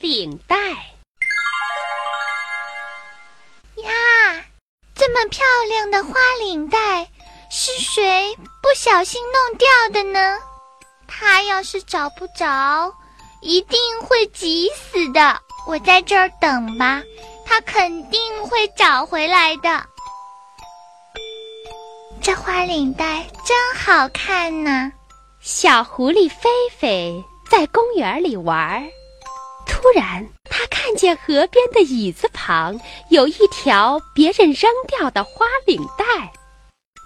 领带。呀，这么漂亮的花领带，是谁不小心弄掉的呢？他要是找不着，一定会急死的。我在这儿等吧，他肯定会找回来的。这花领带真好看呢。小狐狸菲菲在公园里玩，突然他看见河边的椅子旁有一条别人扔掉的花领带，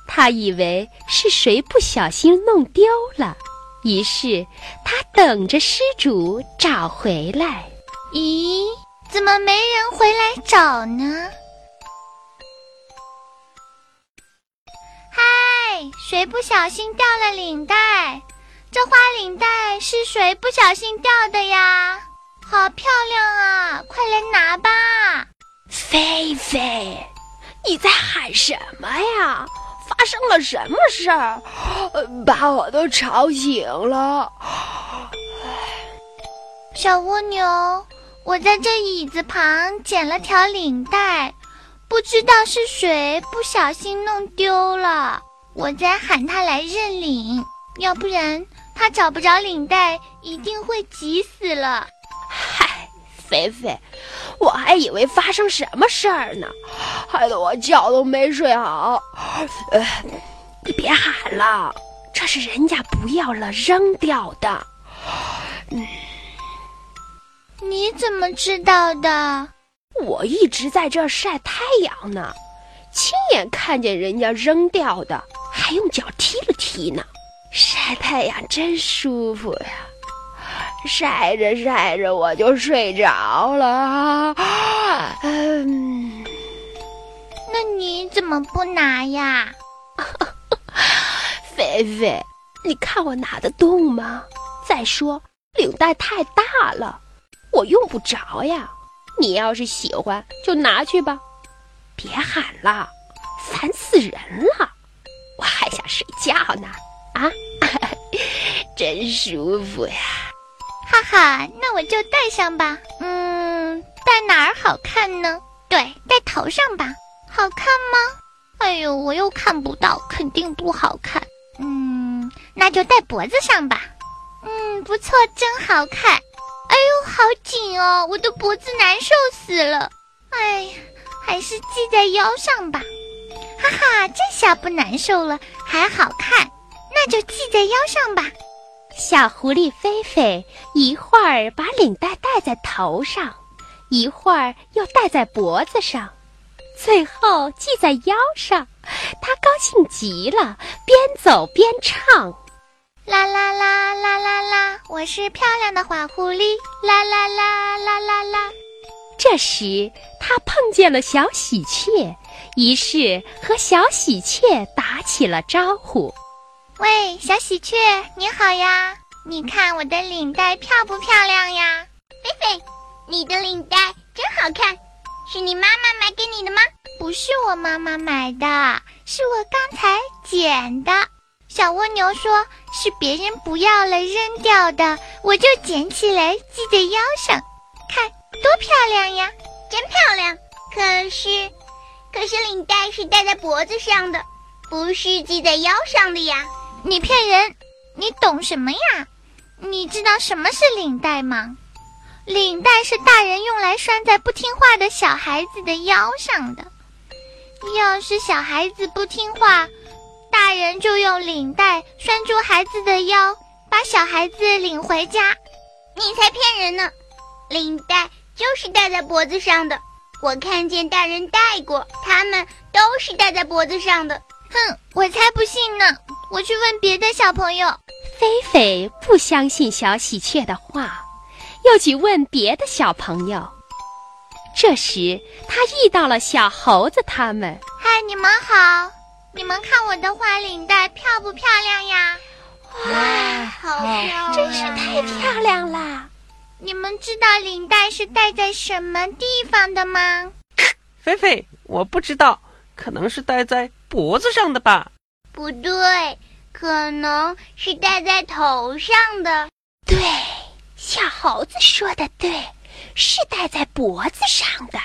他以为是谁不小心弄丢了，于是他等着失主找回来。咦，怎么没人回来找呢？嗨，谁不小心掉了领带？这花领带是谁不小心掉的呀？好漂亮啊！快来拿吧！菲菲，你在喊什么呀？发生了什么事儿？把我都吵醒了。小蜗牛。我在这椅子旁捡了条领带，不知道是谁不小心弄丢了。我在喊他来认领，要不然他找不着领带，一定会急死了。嗨，菲菲，我还以为发生什么事儿呢，害得我觉都没睡好。呃，你别喊了，这是人家不要了扔掉的。嗯。你怎么知道的？我一直在这儿晒太阳呢，亲眼看见人家扔掉的，还用脚踢了踢呢。晒太阳真舒服呀，晒着晒着我就睡着了。嗯，那你怎么不拿呀？菲菲，你看我拿得动吗？再说领带太大了。我用不着呀，你要是喜欢就拿去吧，别喊了，烦死人了，我还想睡觉呢，啊，真舒服呀，哈哈，那我就戴上吧，嗯，戴哪儿好看呢？对，戴头上吧，好看吗？哎呦，我又看不到，肯定不好看，嗯，那就戴脖子上吧，嗯，不错，真好看。哎呦，好紧哦，我的脖子难受死了。哎呀，还是系在腰上吧。哈哈，这下不难受了，还好看，那就系在腰上吧。小狐狸菲菲一会儿把领带戴在头上，一会儿又戴在脖子上，最后系在腰上。她高兴极了，边走边唱。啦啦啦啦啦啦！我是漂亮的花狐狸。啦啦啦啦啦啦！这时他碰见了小喜鹊，于是和小喜鹊打起了招呼。喂，小喜鹊，你好呀！你看我的领带漂不漂亮呀？菲菲，你的领带真好看，是你妈妈买给你的吗？不是我妈妈买的，是我刚才捡的。小蜗牛说：“是别人不要了扔掉的，我就捡起来系在腰上，看多漂亮呀，真漂亮。可是，可是领带是戴在脖子上的，不是系在腰上的呀。你骗人！你懂什么呀？你知道什么是领带吗？领带是大人用来拴在不听话的小孩子的腰上的。要是小孩子不听话。”大人就用领带拴住孩子的腰，把小孩子领回家。你才骗人呢！领带就是戴在脖子上的，我看见大人戴过，他们都是戴在脖子上的。哼，我才不信呢！我去问别的小朋友。菲菲不相信小喜鹊的话，又去问别的小朋友。这时，他遇到了小猴子他们。嗨，你们好。你们看我的花领带漂不漂亮呀？哇，好漂亮，真是太漂亮啦！你们知道领带是戴在什么地方的吗？菲菲，我不知道，可能是戴在脖子上的吧？不对，可能是戴在头上的。对，小猴子说的对，是戴在脖子上的。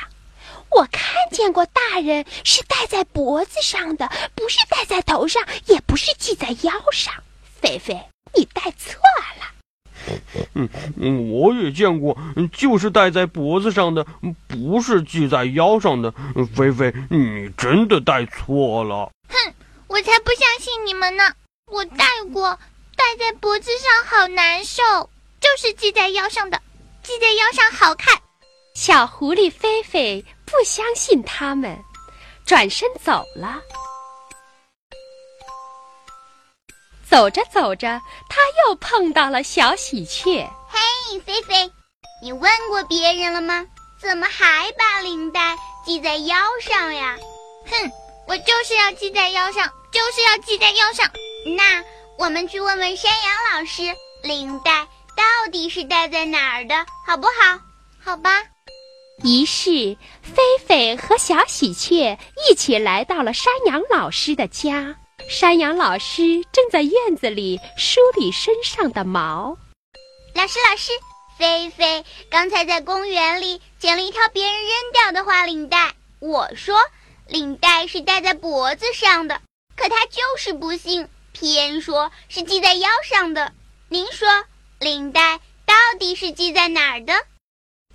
我看见过大人是戴在脖子上的，不是戴在头上，也不是系在腰上。菲菲，你戴错了。嗯嗯，我也见过，就是戴在脖子上的，不是系在腰上的。菲菲，你真的戴错了。才不相信你们呢！我戴过，戴在脖子上好难受，就是系在腰上的，系在腰上好看。小狐狸菲菲不相信他们，转身走了。走着走着，他又碰到了小喜鹊。嘿，菲菲，你问过别人了吗？怎么还把领带系在腰上呀？哼，我就是要系在腰上，就是要系在腰上。那我们去问问山羊老师，领带到底是戴在哪儿的，好不好？好吧。于是，菲菲和小喜鹊一起来到了山羊老师的家。山羊老师正在院子里梳理身上的毛。老师，老师，菲菲刚才在公园里捡了一条别人扔掉的花领带。我说，领带是戴在脖子上的，可他就是不信，偏说是系在腰上的。您说，领带到底是系在哪儿的？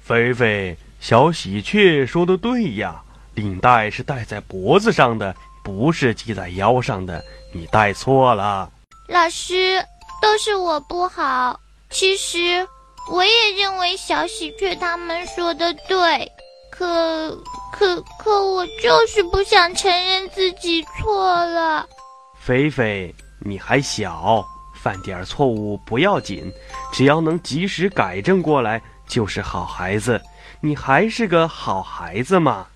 菲菲。小喜鹊说的对呀，领带是戴在脖子上的，不是系在腰上的。你戴错了。老师，都是我不好。其实我也认为小喜鹊他们说的对，可可可，我就是不想承认自己错了。菲菲，你还小，犯点错误不要紧，只要能及时改正过来，就是好孩子。你还是个好孩子嘛。